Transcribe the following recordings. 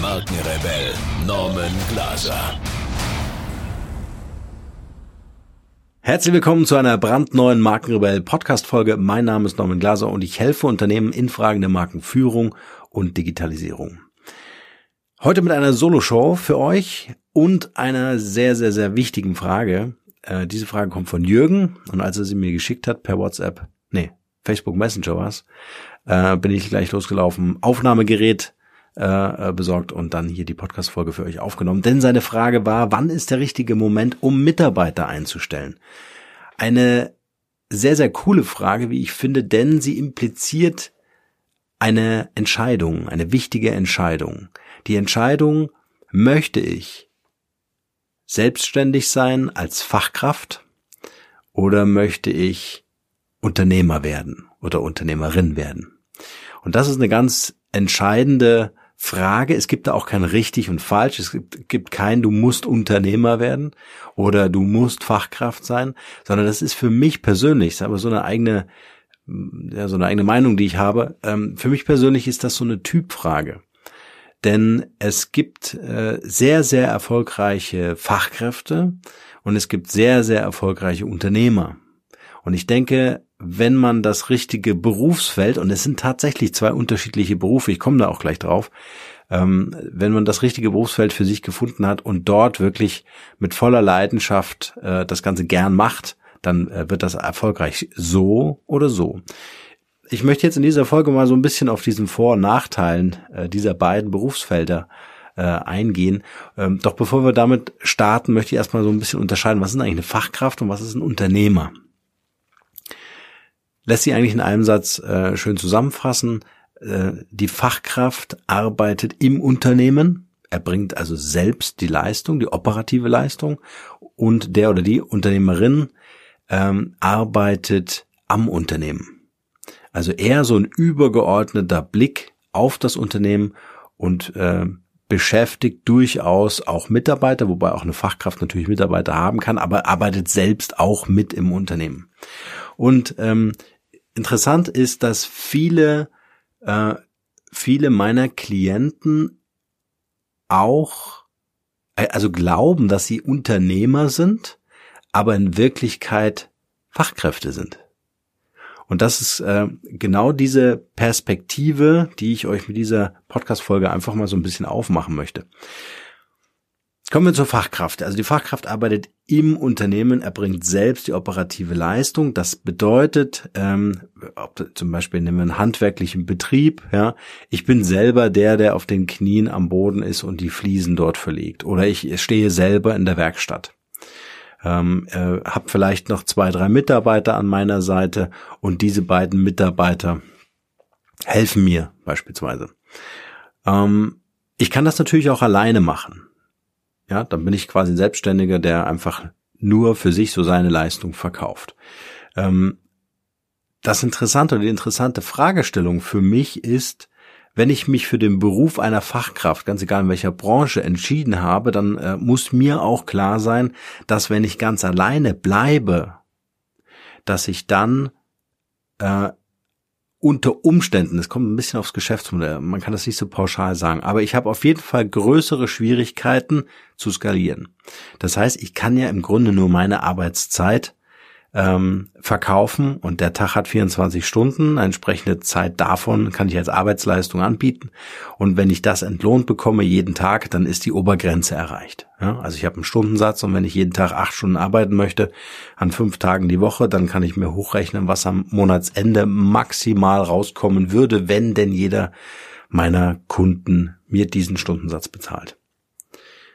Markenrebell Norman Glaser. Herzlich willkommen zu einer brandneuen Markenrebell Podcast Folge. Mein Name ist Norman Glaser und ich helfe Unternehmen in Fragen der Markenführung und Digitalisierung. Heute mit einer Solo-Show für euch und einer sehr, sehr, sehr wichtigen Frage. Äh, diese Frage kommt von Jürgen und als er sie mir geschickt hat per WhatsApp, nee, Facebook Messenger war's, äh, bin ich gleich losgelaufen, Aufnahmegerät äh, äh, besorgt und dann hier die Podcast-Folge für euch aufgenommen. Denn seine Frage war, wann ist der richtige Moment, um Mitarbeiter einzustellen? Eine sehr, sehr coole Frage, wie ich finde, denn sie impliziert eine Entscheidung, eine wichtige Entscheidung. Die Entscheidung, möchte ich selbstständig sein als Fachkraft oder möchte ich Unternehmer werden oder Unternehmerin werden? Und das ist eine ganz entscheidende Frage. Es gibt da auch kein richtig und falsch. Es gibt, gibt kein, du musst Unternehmer werden oder du musst Fachkraft sein, sondern das ist für mich persönlich, ist aber so eine eigene, ja, so eine eigene Meinung, die ich habe. Ähm, für mich persönlich ist das so eine Typfrage. Denn es gibt äh, sehr, sehr erfolgreiche Fachkräfte und es gibt sehr, sehr erfolgreiche Unternehmer. Und ich denke, wenn man das richtige Berufsfeld, und es sind tatsächlich zwei unterschiedliche Berufe, ich komme da auch gleich drauf, ähm, wenn man das richtige Berufsfeld für sich gefunden hat und dort wirklich mit voller Leidenschaft äh, das Ganze gern macht, dann äh, wird das erfolgreich so oder so. Ich möchte jetzt in dieser Folge mal so ein bisschen auf diesen Vor- und Nachteilen äh, dieser beiden Berufsfelder äh, eingehen. Ähm, doch bevor wir damit starten, möchte ich erstmal so ein bisschen unterscheiden, was ist eigentlich eine Fachkraft und was ist ein Unternehmer lässt sich eigentlich in einem Satz äh, schön zusammenfassen. Äh, die Fachkraft arbeitet im Unternehmen, erbringt also selbst die Leistung, die operative Leistung und der oder die Unternehmerin ähm, arbeitet am Unternehmen. Also eher so ein übergeordneter Blick auf das Unternehmen und äh, beschäftigt durchaus auch Mitarbeiter, wobei auch eine Fachkraft natürlich Mitarbeiter haben kann, aber arbeitet selbst auch mit im Unternehmen. Und ähm, interessant ist, dass viele, äh, viele meiner Klienten auch, äh, also glauben, dass sie Unternehmer sind, aber in Wirklichkeit Fachkräfte sind. Und das ist äh, genau diese Perspektive, die ich euch mit dieser Podcast-Folge einfach mal so ein bisschen aufmachen möchte. Kommen wir zur Fachkraft. Also die Fachkraft arbeitet im Unternehmen, erbringt selbst die operative Leistung. Das bedeutet, ähm, ob, zum Beispiel nehmen wir einen handwerklichen Betrieb, ja, ich bin selber der, der auf den Knien am Boden ist und die Fliesen dort verlegt. Oder ich stehe selber in der Werkstatt. Ähm, äh, habe vielleicht noch zwei, drei Mitarbeiter an meiner Seite und diese beiden Mitarbeiter helfen mir beispielsweise. Ähm, ich kann das natürlich auch alleine machen. Ja, dann bin ich quasi ein Selbstständiger, der einfach nur für sich so seine Leistung verkauft. Ähm, das Interessante oder die interessante Fragestellung für mich ist, wenn ich mich für den Beruf einer Fachkraft, ganz egal in welcher Branche, entschieden habe, dann äh, muss mir auch klar sein, dass wenn ich ganz alleine bleibe, dass ich dann äh, unter Umständen, es kommt ein bisschen aufs Geschäftsmodell, man kann das nicht so pauschal sagen, aber ich habe auf jeden Fall größere Schwierigkeiten zu skalieren. Das heißt, ich kann ja im Grunde nur meine Arbeitszeit ähm, verkaufen und der Tag hat 24 Stunden, eine entsprechende Zeit davon kann ich als Arbeitsleistung anbieten und wenn ich das entlohnt bekomme jeden Tag, dann ist die Obergrenze erreicht. Ja, also ich habe einen Stundensatz und wenn ich jeden Tag acht Stunden arbeiten möchte, an fünf Tagen die Woche, dann kann ich mir hochrechnen, was am Monatsende maximal rauskommen würde, wenn denn jeder meiner Kunden mir diesen Stundensatz bezahlt.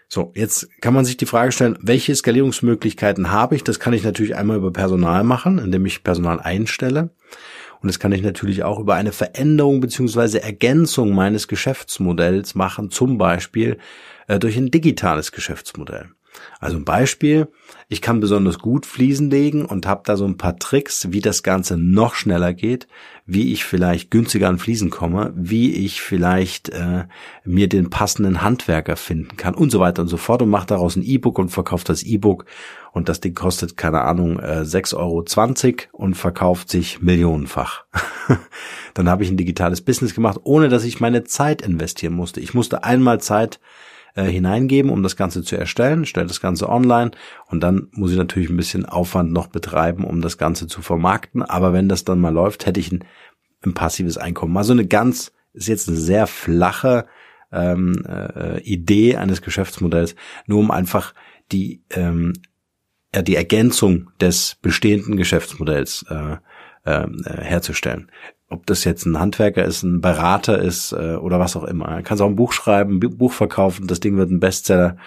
So, jetzt kann man sich die Frage stellen, welche Skalierungsmöglichkeiten habe ich? Das kann ich natürlich einmal über Personal machen, indem ich Personal einstelle. Und das kann ich natürlich auch über eine Veränderung beziehungsweise Ergänzung meines Geschäftsmodells machen, zum Beispiel äh, durch ein digitales Geschäftsmodell. Also ein Beispiel, ich kann besonders gut Fliesen legen und habe da so ein paar Tricks, wie das Ganze noch schneller geht, wie ich vielleicht günstiger an Fliesen komme, wie ich vielleicht äh, mir den passenden Handwerker finden kann und so weiter und so fort und mache daraus ein E-Book und verkauft das E-Book und das Ding kostet, keine Ahnung, äh, 6,20 Euro und verkauft sich millionenfach. Dann habe ich ein digitales Business gemacht, ohne dass ich meine Zeit investieren musste. Ich musste einmal Zeit äh, hineingeben, um das Ganze zu erstellen, stelle das Ganze online und dann muss ich natürlich ein bisschen Aufwand noch betreiben, um das Ganze zu vermarkten. Aber wenn das dann mal läuft, hätte ich ein, ein passives Einkommen. Also eine ganz, ist jetzt eine sehr flache ähm, äh, Idee eines Geschäftsmodells, nur um einfach die ähm, ja, die Ergänzung des bestehenden Geschäftsmodells äh, äh, herzustellen ob das jetzt ein Handwerker ist, ein Berater ist äh, oder was auch immer. Du kannst auch ein Buch schreiben, ein Buch verkaufen, das Ding wird ein Bestseller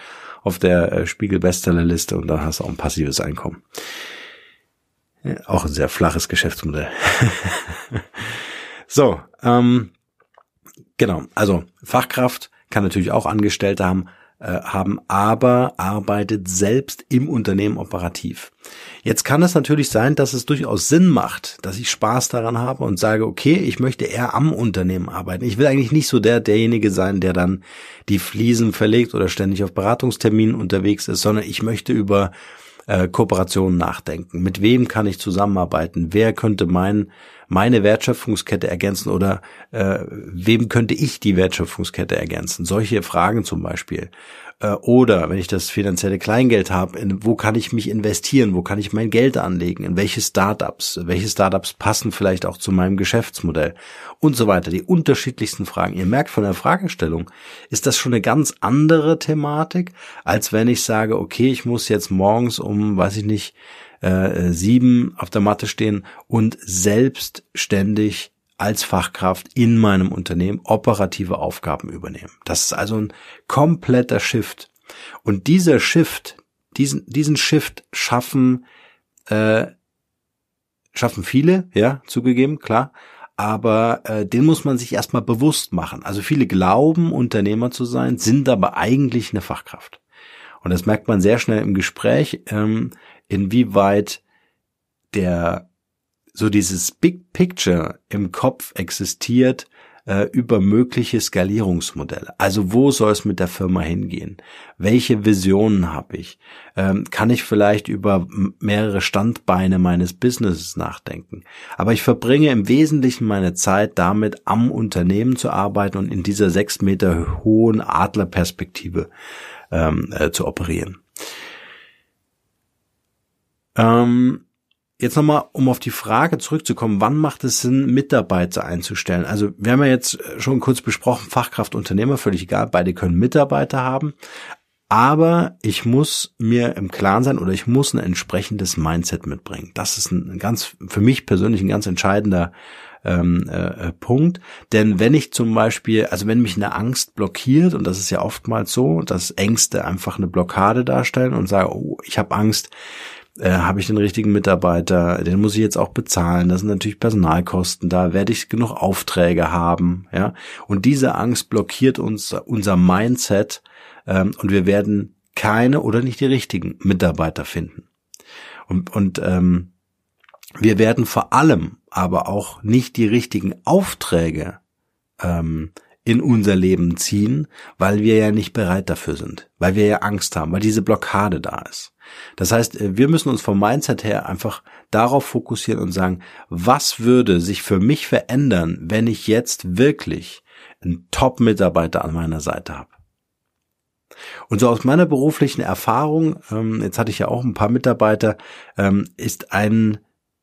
auf der äh, Spiegel Bestsellerliste und dann hast du auch ein passives Einkommen. Ja, auch ein sehr flaches Geschäftsmodell. so, ähm, genau. Also Fachkraft kann natürlich auch Angestellte haben, haben, aber arbeitet selbst im Unternehmen operativ. Jetzt kann es natürlich sein, dass es durchaus Sinn macht, dass ich Spaß daran habe und sage, okay, ich möchte eher am Unternehmen arbeiten. Ich will eigentlich nicht so der derjenige sein, der dann die Fliesen verlegt oder ständig auf Beratungsterminen unterwegs ist, sondern ich möchte über äh, Kooperationen nachdenken. Mit wem kann ich zusammenarbeiten? Wer könnte mein meine Wertschöpfungskette ergänzen oder äh, wem könnte ich die Wertschöpfungskette ergänzen? Solche Fragen zum Beispiel. Äh, oder wenn ich das finanzielle Kleingeld habe, in, wo kann ich mich investieren? Wo kann ich mein Geld anlegen? In welche Startups? Welche Startups passen vielleicht auch zu meinem Geschäftsmodell? Und so weiter. Die unterschiedlichsten Fragen. Ihr merkt von der Fragestellung, ist das schon eine ganz andere Thematik, als wenn ich sage, okay, ich muss jetzt morgens um, weiß ich nicht, äh, sieben auf der Matte stehen und selbstständig als Fachkraft in meinem Unternehmen operative Aufgaben übernehmen. Das ist also ein kompletter Shift. Und dieser Shift, diesen, diesen Shift schaffen, äh, schaffen viele, ja, zugegeben, klar. Aber äh, den muss man sich erstmal bewusst machen. Also viele glauben, Unternehmer zu sein, sind aber eigentlich eine Fachkraft. Und das merkt man sehr schnell im Gespräch. Ähm, inwieweit der so dieses Big Picture im Kopf existiert äh, über mögliche Skalierungsmodelle. Also wo soll es mit der Firma hingehen? Welche Visionen habe ich? Ähm, kann ich vielleicht über mehrere Standbeine meines Businesses nachdenken? Aber ich verbringe im Wesentlichen meine Zeit damit, am Unternehmen zu arbeiten und in dieser sechs Meter hohen Adlerperspektive ähm, äh, zu operieren. Ähm, jetzt nochmal, um auf die Frage zurückzukommen, wann macht es Sinn, Mitarbeiter einzustellen? Also wir haben ja jetzt schon kurz besprochen, Fachkraft, Unternehmer, völlig egal, beide können Mitarbeiter haben. Aber ich muss mir im Klaren sein oder ich muss ein entsprechendes Mindset mitbringen. Das ist ein ganz, für mich persönlich ein ganz entscheidender ähm, äh, Punkt. Denn wenn ich zum Beispiel, also wenn mich eine Angst blockiert, und das ist ja oftmals so, dass Ängste einfach eine Blockade darstellen und sage, oh, ich habe Angst, äh, habe ich den richtigen Mitarbeiter, den muss ich jetzt auch bezahlen, das sind natürlich Personalkosten, da werde ich genug Aufträge haben, ja. Und diese Angst blockiert uns unser Mindset ähm, und wir werden keine oder nicht die richtigen Mitarbeiter finden. Und, und ähm, wir werden vor allem aber auch nicht die richtigen Aufträge ähm, in unser Leben ziehen, weil wir ja nicht bereit dafür sind, weil wir ja Angst haben, weil diese Blockade da ist. Das heißt, äh, wir müssen uns vom Mindset her einfach darauf fokussieren und sagen, was würde sich für mich verändern, wenn ich jetzt wirklich einen Top-Mitarbeiter an meiner Seite habe? Und so aus meiner beruflichen Erfahrung, ähm, jetzt hatte ich ja auch ein paar Mitarbeiter, ähm, ist ein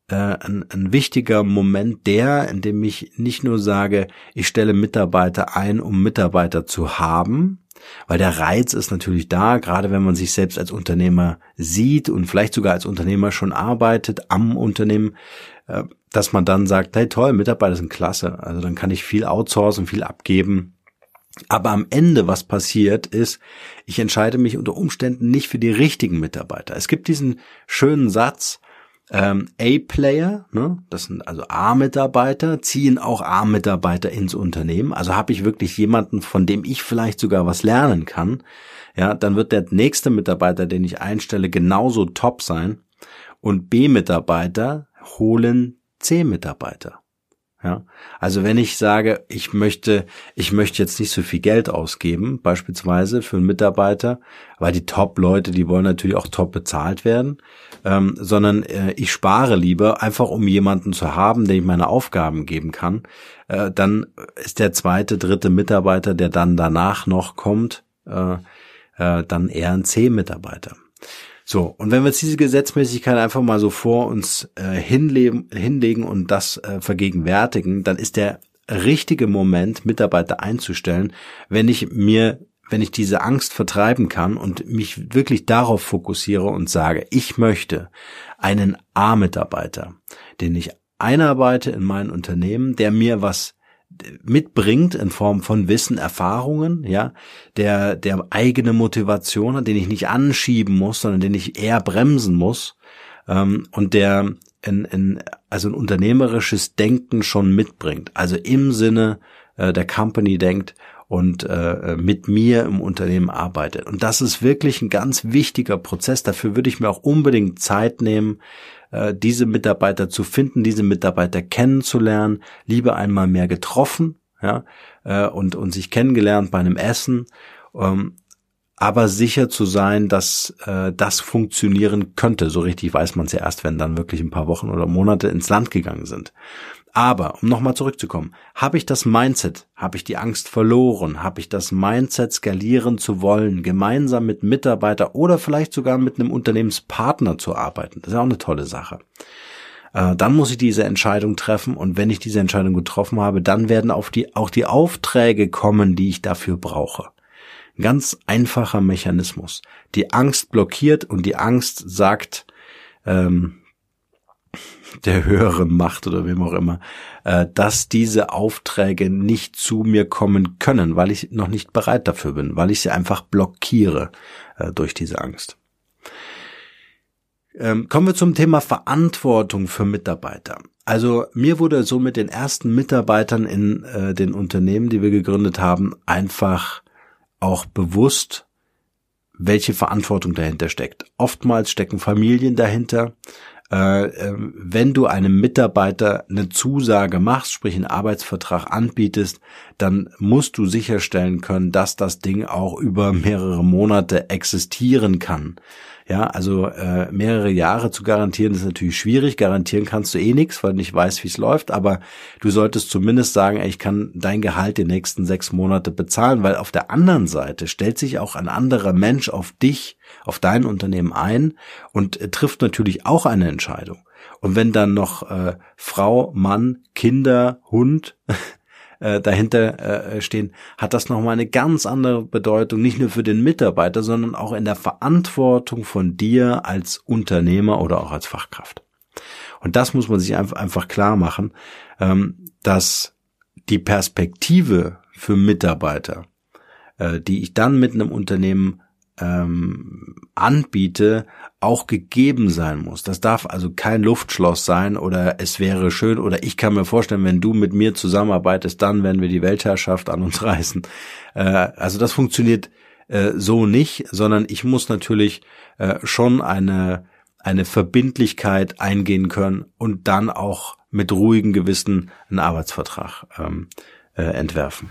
äh, ein, ein wichtiger Moment der, in dem ich nicht nur sage, ich stelle Mitarbeiter ein, um Mitarbeiter zu haben, weil der Reiz ist natürlich da, gerade wenn man sich selbst als Unternehmer sieht und vielleicht sogar als Unternehmer schon arbeitet am Unternehmen, äh, dass man dann sagt, hey toll, Mitarbeiter sind klasse, also dann kann ich viel outsourcen, viel abgeben. Aber am Ende, was passiert, ist, ich entscheide mich unter Umständen nicht für die richtigen Mitarbeiter. Es gibt diesen schönen Satz, ähm, A-Player, ne, das sind also A-Mitarbeiter, ziehen auch A-Mitarbeiter ins Unternehmen. Also habe ich wirklich jemanden, von dem ich vielleicht sogar was lernen kann. Ja, dann wird der nächste Mitarbeiter, den ich einstelle, genauso top sein. Und B-Mitarbeiter holen C-Mitarbeiter. Ja, also wenn ich sage, ich möchte, ich möchte jetzt nicht so viel Geld ausgeben, beispielsweise für einen Mitarbeiter, weil die Top-Leute, die wollen natürlich auch top bezahlt werden, ähm, sondern äh, ich spare lieber einfach, um jemanden zu haben, dem ich meine Aufgaben geben kann, äh, dann ist der zweite, dritte Mitarbeiter, der dann danach noch kommt, äh, äh, dann eher ein C-Mitarbeiter. So, und wenn wir jetzt diese Gesetzmäßigkeit einfach mal so vor uns äh, hinlegen, hinlegen und das äh, vergegenwärtigen, dann ist der richtige Moment, Mitarbeiter einzustellen, wenn ich mir, wenn ich diese Angst vertreiben kann und mich wirklich darauf fokussiere und sage, ich möchte einen A-Mitarbeiter, den ich einarbeite in mein Unternehmen, der mir was mitbringt in Form von Wissen, Erfahrungen, ja, der, der eigene Motivation hat, den ich nicht anschieben muss, sondern den ich eher bremsen muss, ähm, und der in, in, also ein unternehmerisches Denken schon mitbringt. Also im Sinne äh, der Company denkt und äh, mit mir im Unternehmen arbeitet. Und das ist wirklich ein ganz wichtiger Prozess. Dafür würde ich mir auch unbedingt Zeit nehmen, äh, diese Mitarbeiter zu finden, diese Mitarbeiter kennenzulernen, lieber einmal mehr getroffen, ja, äh, und, und sich kennengelernt bei einem Essen, ähm, aber sicher zu sein, dass äh, das funktionieren könnte. So richtig weiß man es ja erst, wenn dann wirklich ein paar Wochen oder Monate ins Land gegangen sind. Aber, um nochmal zurückzukommen, habe ich das Mindset, habe ich die Angst verloren, habe ich das Mindset skalieren zu wollen, gemeinsam mit Mitarbeiter oder vielleicht sogar mit einem Unternehmenspartner zu arbeiten. Das ist auch eine tolle Sache. Äh, dann muss ich diese Entscheidung treffen und wenn ich diese Entscheidung getroffen habe, dann werden auf die, auch die Aufträge kommen, die ich dafür brauche. Ein ganz einfacher Mechanismus. Die Angst blockiert und die Angst sagt, ähm, der höheren Macht oder wem auch immer, äh, dass diese Aufträge nicht zu mir kommen können, weil ich noch nicht bereit dafür bin, weil ich sie einfach blockiere äh, durch diese Angst. Ähm, kommen wir zum Thema Verantwortung für Mitarbeiter. Also mir wurde so mit den ersten Mitarbeitern in äh, den Unternehmen, die wir gegründet haben, einfach auch bewusst, welche Verantwortung dahinter steckt. Oftmals stecken Familien dahinter, wenn du einem Mitarbeiter eine Zusage machst, sprich einen Arbeitsvertrag anbietest, dann musst du sicherstellen können, dass das Ding auch über mehrere Monate existieren kann. Ja, also äh, mehrere Jahre zu garantieren ist natürlich schwierig. Garantieren kannst du eh nichts, weil du nicht weißt, wie es läuft. Aber du solltest zumindest sagen, ey, ich kann dein Gehalt die nächsten sechs Monate bezahlen, weil auf der anderen Seite stellt sich auch ein anderer Mensch auf dich, auf dein Unternehmen ein und äh, trifft natürlich auch eine Entscheidung. Und wenn dann noch äh, Frau, Mann, Kinder, Hund äh, dahinter äh, stehen, hat das nochmal eine ganz andere Bedeutung, nicht nur für den Mitarbeiter, sondern auch in der Verantwortung von dir als Unternehmer oder auch als Fachkraft. Und das muss man sich einfach, einfach klar machen, ähm, dass die Perspektive für Mitarbeiter, äh, die ich dann mit einem Unternehmen ähm, anbiete, auch gegeben sein muss. Das darf also kein Luftschloss sein oder es wäre schön oder ich kann mir vorstellen, wenn du mit mir zusammenarbeitest, dann werden wir die Weltherrschaft an uns reißen. Äh, also das funktioniert äh, so nicht, sondern ich muss natürlich äh, schon eine eine Verbindlichkeit eingehen können und dann auch mit ruhigem Gewissen einen Arbeitsvertrag ähm, äh, entwerfen.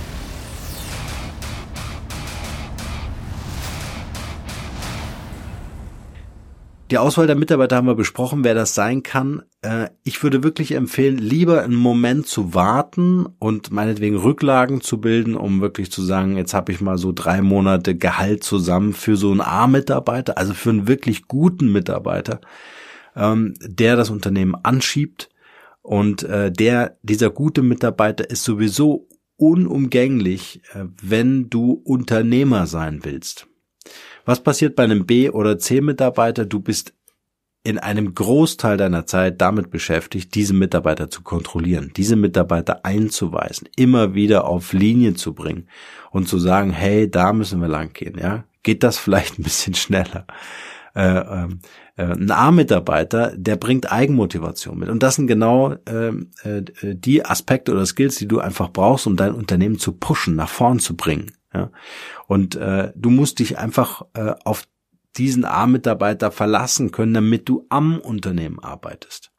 Die Auswahl der Mitarbeiter haben wir besprochen, wer das sein kann. Äh, ich würde wirklich empfehlen, lieber einen Moment zu warten und meinetwegen Rücklagen zu bilden, um wirklich zu sagen, jetzt habe ich mal so drei Monate Gehalt zusammen für so einen A-Mitarbeiter, also für einen wirklich guten Mitarbeiter, ähm, der das Unternehmen anschiebt. Und äh, der, dieser gute Mitarbeiter ist sowieso unumgänglich, äh, wenn du Unternehmer sein willst. Was passiert bei einem B- oder C-Mitarbeiter? Du bist in einem Großteil deiner Zeit damit beschäftigt, diese Mitarbeiter zu kontrollieren, diese Mitarbeiter einzuweisen, immer wieder auf Linie zu bringen und zu sagen, hey, da müssen wir lang gehen, ja? Geht das vielleicht ein bisschen schneller? Äh, ähm, äh, ein A-Mitarbeiter, der bringt Eigenmotivation mit. Und das sind genau ähm, äh, die Aspekte oder Skills, die du einfach brauchst, um dein Unternehmen zu pushen, nach vorn zu bringen. Ja? Und äh, du musst dich einfach äh, auf diesen A-Mitarbeiter verlassen können, damit du am Unternehmen arbeitest.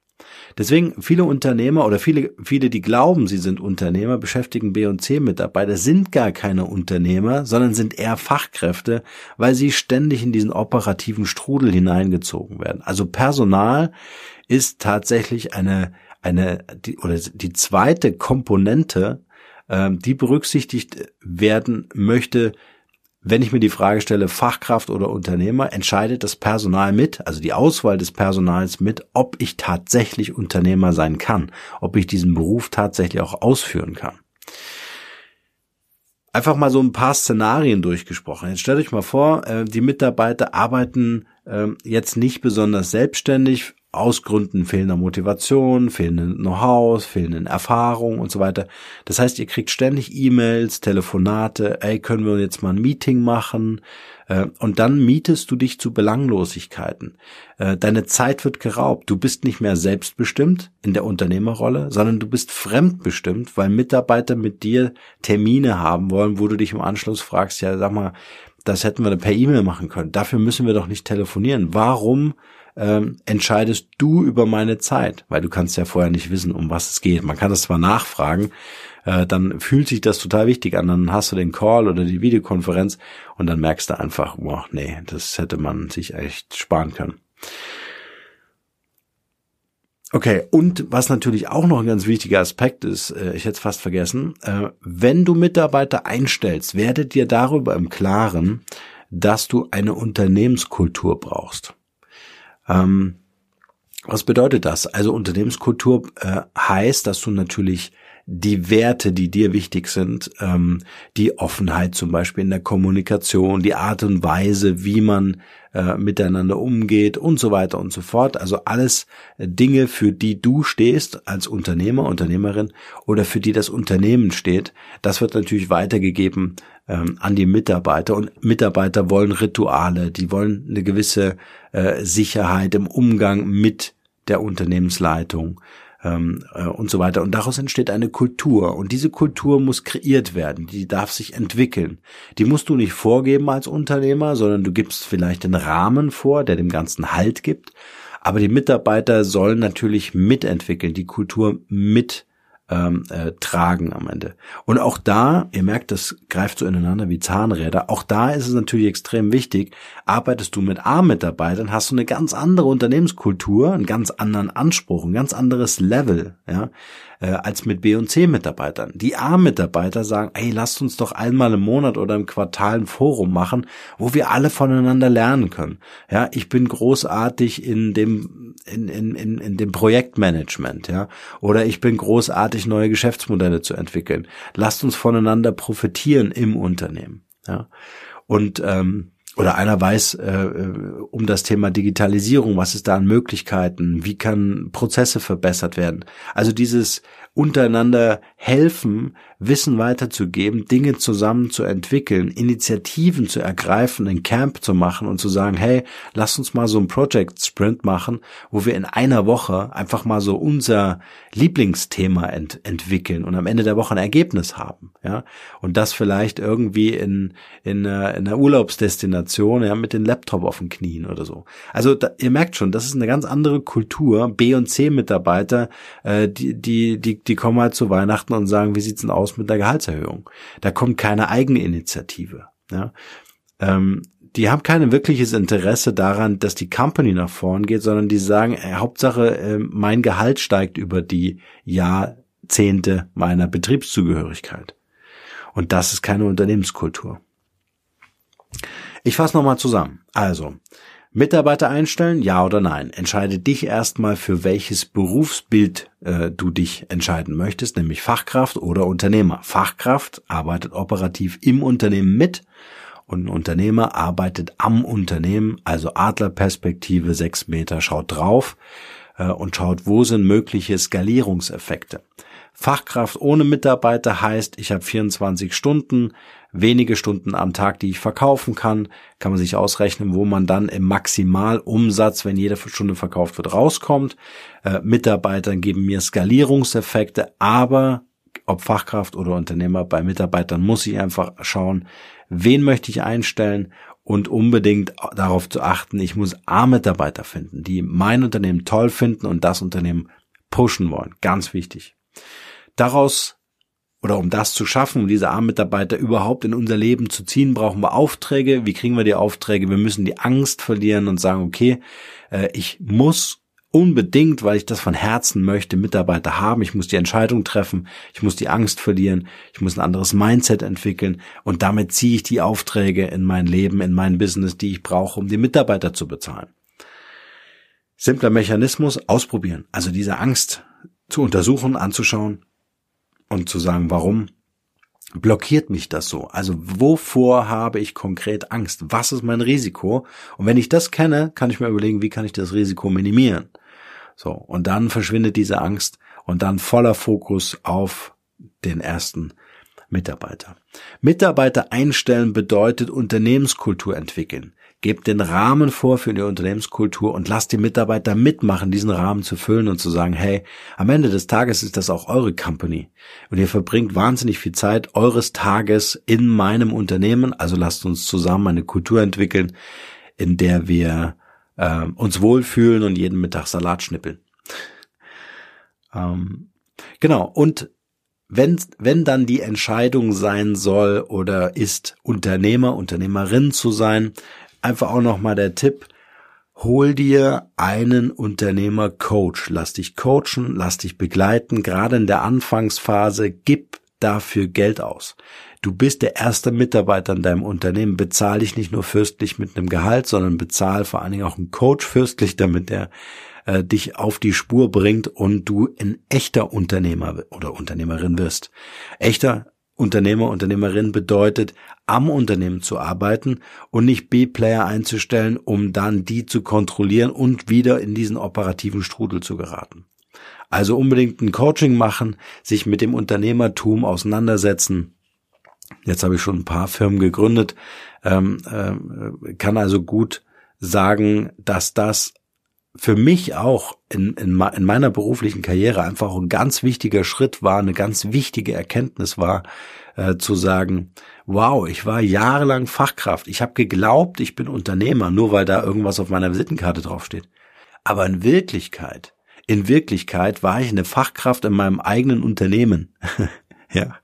Deswegen viele Unternehmer oder viele, viele, die glauben, sie sind Unternehmer, beschäftigen B- und C-Mitarbeiter, sind gar keine Unternehmer, sondern sind eher Fachkräfte, weil sie ständig in diesen operativen Strudel hineingezogen werden. Also Personal ist tatsächlich eine, eine, die, oder die zweite Komponente, äh, die berücksichtigt werden möchte, wenn ich mir die Frage stelle, Fachkraft oder Unternehmer, entscheidet das Personal mit, also die Auswahl des Personals mit, ob ich tatsächlich Unternehmer sein kann, ob ich diesen Beruf tatsächlich auch ausführen kann. Einfach mal so ein paar Szenarien durchgesprochen. Jetzt stellt euch mal vor, äh, die Mitarbeiter arbeiten ähm, jetzt nicht besonders selbstständig, aus Gründen fehlender Motivation, fehlenden Know-how, fehlenden Erfahrung und so weiter. Das heißt, ihr kriegt ständig E-Mails, Telefonate, ey, können wir jetzt mal ein Meeting machen? Äh, und dann mietest du dich zu Belanglosigkeiten. Äh, deine Zeit wird geraubt. Du bist nicht mehr selbstbestimmt in der Unternehmerrolle, sondern du bist fremdbestimmt, weil Mitarbeiter mit dir Termine haben wollen, wo du dich im Anschluss fragst, ja, sag mal, das hätten wir per E-Mail machen können. Dafür müssen wir doch nicht telefonieren. Warum ähm, entscheidest du über meine Zeit, weil du kannst ja vorher nicht wissen, um was es geht. Man kann das zwar nachfragen, äh, dann fühlt sich das total wichtig an, dann hast du den Call oder die Videokonferenz und dann merkst du einfach, boah, nee, das hätte man sich echt sparen können. Okay, und was natürlich auch noch ein ganz wichtiger Aspekt ist, äh, ich hätte es fast vergessen, äh, wenn du Mitarbeiter einstellst, werdet dir darüber im Klaren, dass du eine Unternehmenskultur brauchst. Ähm, was bedeutet das? Also Unternehmenskultur äh, heißt, dass du natürlich die Werte, die dir wichtig sind, ähm, die Offenheit zum Beispiel in der Kommunikation, die Art und Weise, wie man äh, miteinander umgeht und so weiter und so fort. Also alles Dinge, für die du stehst als Unternehmer, Unternehmerin oder für die das Unternehmen steht. Das wird natürlich weitergegeben ähm, an die Mitarbeiter und Mitarbeiter wollen Rituale, die wollen eine gewisse äh, Sicherheit im Umgang mit der Unternehmensleitung ähm, äh, und so weiter. Und daraus entsteht eine Kultur. Und diese Kultur muss kreiert werden. Die darf sich entwickeln. Die musst du nicht vorgeben als Unternehmer, sondern du gibst vielleicht den Rahmen vor, der dem Ganzen Halt gibt. Aber die Mitarbeiter sollen natürlich mitentwickeln, die Kultur mit ähm, äh, tragen am Ende. Und auch da, ihr merkt, das greift so ineinander wie Zahnräder, auch da ist es natürlich extrem wichtig, arbeitest du mit A-Mitarbeitern, hast du eine ganz andere Unternehmenskultur, einen ganz anderen Anspruch, ein ganz anderes Level, ja, äh, als mit B- und C-Mitarbeitern. Die A-Mitarbeiter sagen, ey, lasst uns doch einmal im Monat oder im Quartal ein Forum machen, wo wir alle voneinander lernen können. Ja, ich bin großartig in dem in, in, in, in dem Projektmanagement, ja, oder ich bin großartig neue Geschäftsmodelle zu entwickeln. Lasst uns voneinander profitieren im Unternehmen, ja. Und ähm, oder einer weiß äh, um das Thema Digitalisierung, was ist da an Möglichkeiten, wie kann Prozesse verbessert werden. Also dieses untereinander helfen, Wissen weiterzugeben, Dinge zusammen zu entwickeln, Initiativen zu ergreifen, ein Camp zu machen und zu sagen, hey, lass uns mal so ein Project Sprint machen, wo wir in einer Woche einfach mal so unser Lieblingsthema ent entwickeln und am Ende der Woche ein Ergebnis haben, ja. Und das vielleicht irgendwie in, in, in einer Urlaubsdestination, ja, mit dem Laptop auf den Knien oder so. Also da, ihr merkt schon, das ist eine ganz andere Kultur. B und C Mitarbeiter, äh, die, die, die, die kommen halt zu Weihnachten und sagen, wie sieht's denn aus mit der Gehaltserhöhung? Da kommt keine Eigeninitiative, ja. Ähm, die haben kein wirkliches Interesse daran, dass die Company nach vorn geht, sondern die sagen, äh, Hauptsache, äh, mein Gehalt steigt über die Jahrzehnte meiner Betriebszugehörigkeit. Und das ist keine Unternehmenskultur. Ich fasse nochmal zusammen. Also, Mitarbeiter einstellen, ja oder nein? Entscheide dich erstmal, für welches Berufsbild äh, du dich entscheiden möchtest, nämlich Fachkraft oder Unternehmer. Fachkraft arbeitet operativ im Unternehmen mit und ein Unternehmer arbeitet am Unternehmen, also Adlerperspektive, sechs Meter, schaut drauf äh, und schaut, wo sind mögliche Skalierungseffekte. Fachkraft ohne Mitarbeiter heißt, ich habe 24 Stunden, wenige Stunden am Tag, die ich verkaufen kann. Kann man sich ausrechnen, wo man dann im Maximalumsatz, wenn jede Stunde verkauft wird, rauskommt. Äh, Mitarbeitern geben mir Skalierungseffekte, aber ob Fachkraft oder Unternehmer, bei Mitarbeitern muss ich einfach schauen, wen möchte ich einstellen und unbedingt darauf zu achten, ich muss A-Mitarbeiter finden, die mein Unternehmen toll finden und das Unternehmen pushen wollen. Ganz wichtig. Daraus oder um das zu schaffen, um diese A-Mitarbeiter überhaupt in unser Leben zu ziehen, brauchen wir Aufträge. Wie kriegen wir die Aufträge? Wir müssen die Angst verlieren und sagen, okay, äh, ich muss unbedingt, weil ich das von Herzen möchte, Mitarbeiter haben. Ich muss die Entscheidung treffen. Ich muss die Angst verlieren. Ich muss ein anderes Mindset entwickeln. Und damit ziehe ich die Aufträge in mein Leben, in mein Business, die ich brauche, um die Mitarbeiter zu bezahlen. Simpler Mechanismus, ausprobieren. Also diese Angst zu untersuchen, anzuschauen und zu sagen, warum blockiert mich das so? Also wovor habe ich konkret Angst? Was ist mein Risiko? Und wenn ich das kenne, kann ich mir überlegen, wie kann ich das Risiko minimieren? So, und dann verschwindet diese Angst und dann voller Fokus auf den ersten Mitarbeiter. Mitarbeiter einstellen bedeutet Unternehmenskultur entwickeln. Gebt den Rahmen vor für die Unternehmenskultur und lasst die Mitarbeiter mitmachen, diesen Rahmen zu füllen und zu sagen, hey, am Ende des Tages ist das auch eure Company. Und ihr verbringt wahnsinnig viel Zeit eures Tages in meinem Unternehmen. Also lasst uns zusammen eine Kultur entwickeln, in der wir äh, uns wohlfühlen und jeden Mittag Salat schnippeln. ähm, genau. Und wenn, wenn dann die Entscheidung sein soll oder ist, Unternehmer, Unternehmerin zu sein, einfach auch nochmal der Tipp, hol dir einen Unternehmer-Coach. Lass dich coachen, lass dich begleiten. Gerade in der Anfangsphase, gib dafür Geld aus. Du bist der erste Mitarbeiter in deinem Unternehmen. Bezahl dich nicht nur fürstlich mit einem Gehalt, sondern bezahl vor allen Dingen auch einen Coach fürstlich, damit er äh, dich auf die Spur bringt und du ein echter Unternehmer oder Unternehmerin wirst. Echter Unternehmer, Unternehmerin bedeutet, am Unternehmen zu arbeiten und nicht B-Player einzustellen, um dann die zu kontrollieren und wieder in diesen operativen Strudel zu geraten. Also unbedingt ein Coaching machen, sich mit dem Unternehmertum auseinandersetzen. Jetzt habe ich schon ein paar Firmen gegründet, ähm, äh, kann also gut sagen, dass das für mich auch in, in, in meiner beruflichen Karriere einfach ein ganz wichtiger Schritt war, eine ganz wichtige Erkenntnis war, äh, zu sagen, wow, ich war jahrelang Fachkraft. Ich habe geglaubt, ich bin Unternehmer, nur weil da irgendwas auf meiner Visitenkarte draufsteht. Aber in Wirklichkeit, in Wirklichkeit war ich eine Fachkraft in meinem eigenen Unternehmen. ja.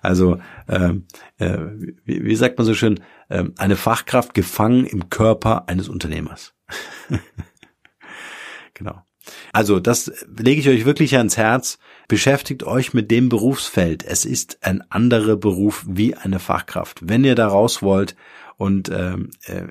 Also, ähm, äh, wie, wie sagt man so schön, äh, eine Fachkraft gefangen im Körper eines Unternehmers. Genau. Also das lege ich euch wirklich ans Herz. Beschäftigt euch mit dem Berufsfeld. Es ist ein anderer Beruf wie eine Fachkraft. Wenn ihr da raus wollt und ähm, äh,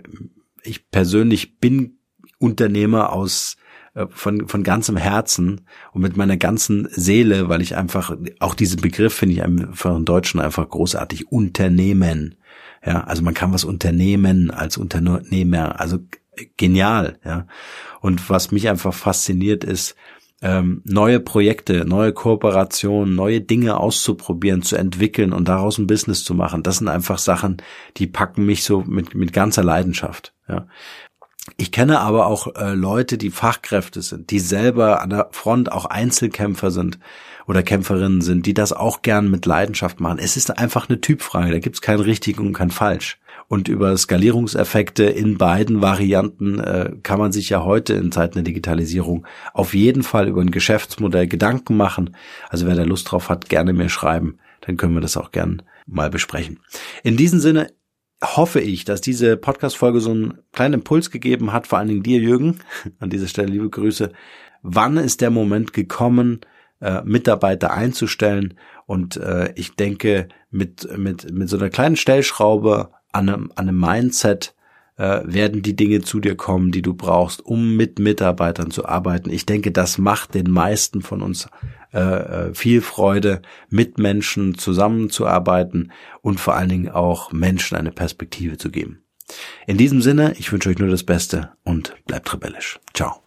ich persönlich bin Unternehmer aus äh, von, von ganzem Herzen und mit meiner ganzen Seele, weil ich einfach, auch diesen Begriff finde ich einfach im Deutschen einfach großartig, Unternehmen. Ja, also man kann was unternehmen als Unternehmer, also genial, ja. Und was mich einfach fasziniert ist, ähm, neue Projekte, neue Kooperationen, neue Dinge auszuprobieren, zu entwickeln und daraus ein Business zu machen. Das sind einfach Sachen, die packen mich so mit, mit ganzer Leidenschaft. Ja. Ich kenne aber auch äh, Leute, die Fachkräfte sind, die selber an der Front auch Einzelkämpfer sind oder Kämpferinnen sind, die das auch gern mit Leidenschaft machen. Es ist einfach eine Typfrage, da gibt es kein richtig und kein falsch. Und über Skalierungseffekte in beiden Varianten äh, kann man sich ja heute in Zeiten der Digitalisierung auf jeden Fall über ein Geschäftsmodell Gedanken machen. Also wer da Lust drauf hat, gerne mir schreiben, dann können wir das auch gern mal besprechen. In diesem Sinne, hoffe ich, dass diese Podcast-Folge so einen kleinen Impuls gegeben hat, vor allen Dingen dir, Jürgen. An dieser Stelle liebe Grüße. Wann ist der Moment gekommen, äh, Mitarbeiter einzustellen? Und äh, ich denke, mit, mit, mit so einer kleinen Stellschraube an einem, an einem Mindset äh, werden die Dinge zu dir kommen, die du brauchst, um mit Mitarbeitern zu arbeiten. Ich denke, das macht den meisten von uns äh, äh, viel Freude, mit Menschen zusammenzuarbeiten und vor allen Dingen auch Menschen eine Perspektive zu geben. In diesem Sinne, ich wünsche euch nur das Beste und bleibt rebellisch. Ciao.